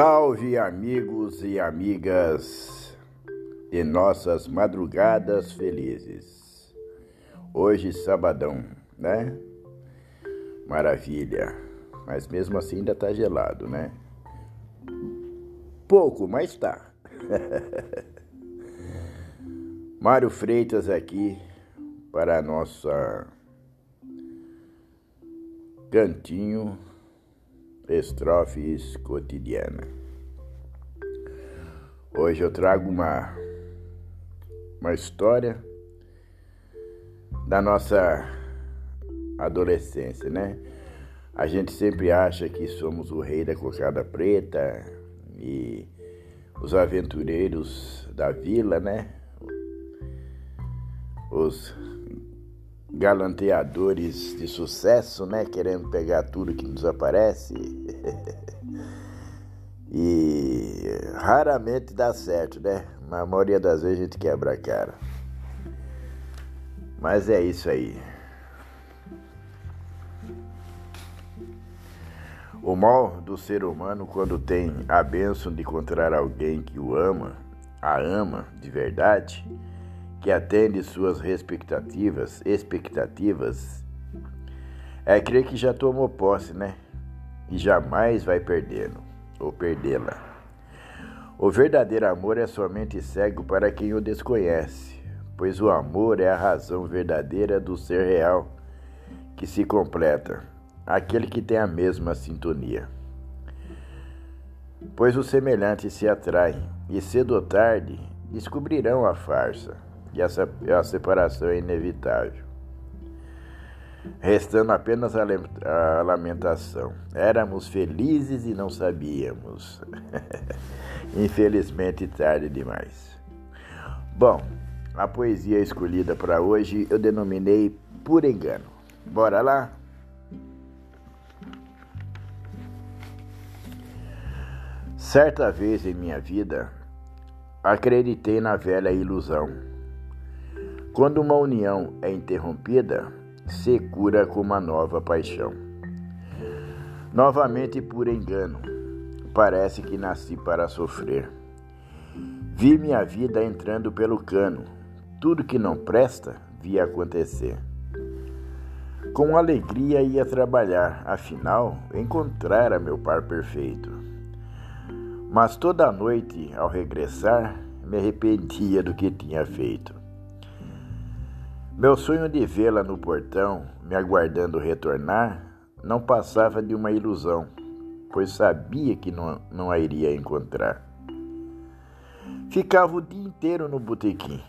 Salve, amigos e amigas de nossas madrugadas felizes. Hoje, sabadão, né? Maravilha. Mas mesmo assim ainda tá gelado, né? Pouco, mas tá. Mário Freitas aqui para a nossa cantinho estrofes cotidiana. Hoje eu trago uma uma história da nossa adolescência, né? A gente sempre acha que somos o rei da cocada preta e os aventureiros da vila, né? Os galanteadores de sucesso, né? Querendo pegar tudo que nos aparece. e raramente dá certo, né? Na maioria das vezes a gente quebra a cara. Mas é isso aí. O mal do ser humano, quando tem a bênção de encontrar alguém que o ama, a ama de verdade, que atende suas expectativas, expectativas, é crer que já tomou posse, né? E jamais vai perdendo ou perdê-la. O verdadeiro amor é somente cego para quem o desconhece, pois o amor é a razão verdadeira do ser real que se completa, aquele que tem a mesma sintonia. Pois os semelhantes se atraem e cedo ou tarde descobrirão a farsa e a separação é inevitável. Restando apenas a, a lamentação. Éramos felizes e não sabíamos. Infelizmente, tarde demais. Bom, a poesia escolhida para hoje eu denominei Por Engano. Bora lá? Certa vez em minha vida, acreditei na velha ilusão quando uma união é interrompida, se cura com uma nova paixão. Novamente por engano, parece que nasci para sofrer. Vi minha vida entrando pelo cano, tudo que não presta via acontecer. Com alegria ia trabalhar, afinal, encontrara meu par perfeito. Mas toda noite, ao regressar, me arrependia do que tinha feito. Meu sonho de vê-la no portão, me aguardando retornar, não passava de uma ilusão, pois sabia que não, não a iria encontrar. Ficava o dia inteiro no botequim.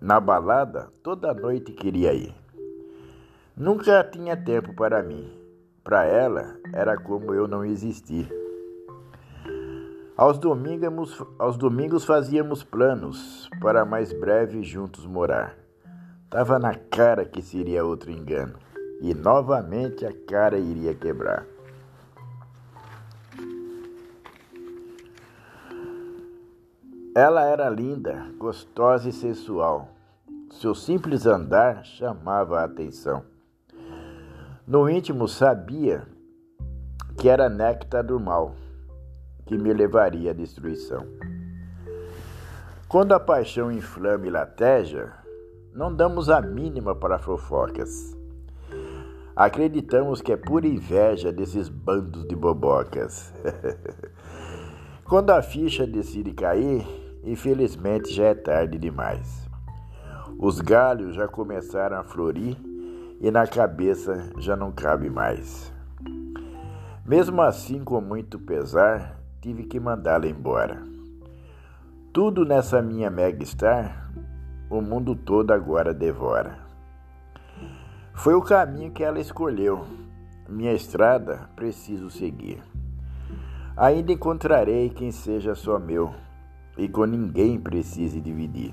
Na balada, toda noite queria ir. Nunca tinha tempo para mim. Para ela, era como eu não existir. Aos domingos, aos domingos fazíamos planos para mais breve juntos morar. Tava na cara que seria outro engano. E novamente a cara iria quebrar. Ela era linda, gostosa e sensual. Seu simples andar chamava a atenção. No íntimo sabia que era néctar do mal, que me levaria à destruição. Quando a paixão inflama e lateja, não damos a mínima para fofocas. Acreditamos que é pura inveja desses bandos de bobocas. Quando a ficha decide cair, infelizmente já é tarde demais. Os galhos já começaram a florir e na cabeça já não cabe mais. Mesmo assim, com muito pesar, tive que mandá-la embora. Tudo nessa minha mega star o mundo todo agora devora. Foi o caminho que ela escolheu. Minha estrada preciso seguir. Ainda encontrarei quem seja só meu e com ninguém precise dividir.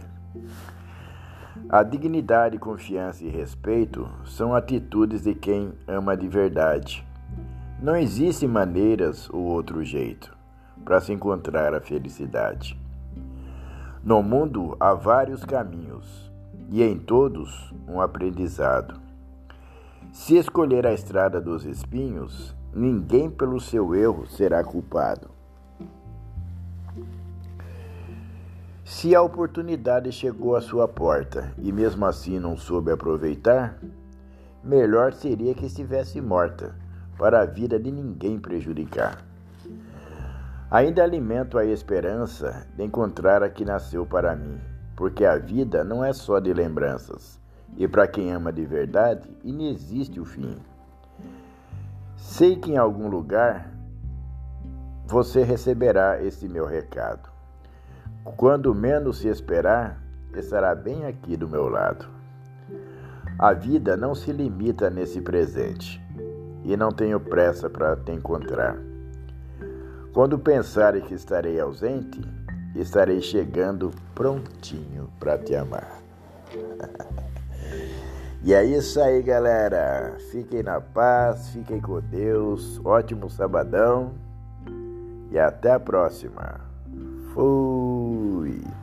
A dignidade, confiança e respeito são atitudes de quem ama de verdade. Não existem maneiras ou outro jeito para se encontrar a felicidade. No mundo há vários caminhos, e em todos um aprendizado. Se escolher a estrada dos espinhos, ninguém pelo seu erro será culpado. Se a oportunidade chegou à sua porta e mesmo assim não soube aproveitar, melhor seria que estivesse morta, para a vida de ninguém prejudicar. Ainda alimento a esperança de encontrar a que nasceu para mim, porque a vida não é só de lembranças, e para quem ama de verdade, inexiste o fim. Sei que em algum lugar você receberá esse meu recado. Quando menos se esperar, estará bem aqui do meu lado. A vida não se limita nesse presente e não tenho pressa para te encontrar. Quando pensarem que estarei ausente, estarei chegando prontinho para te amar. e é isso aí, galera. Fiquem na paz, fiquem com Deus. Ótimo sabadão e até a próxima. Fui. Louis.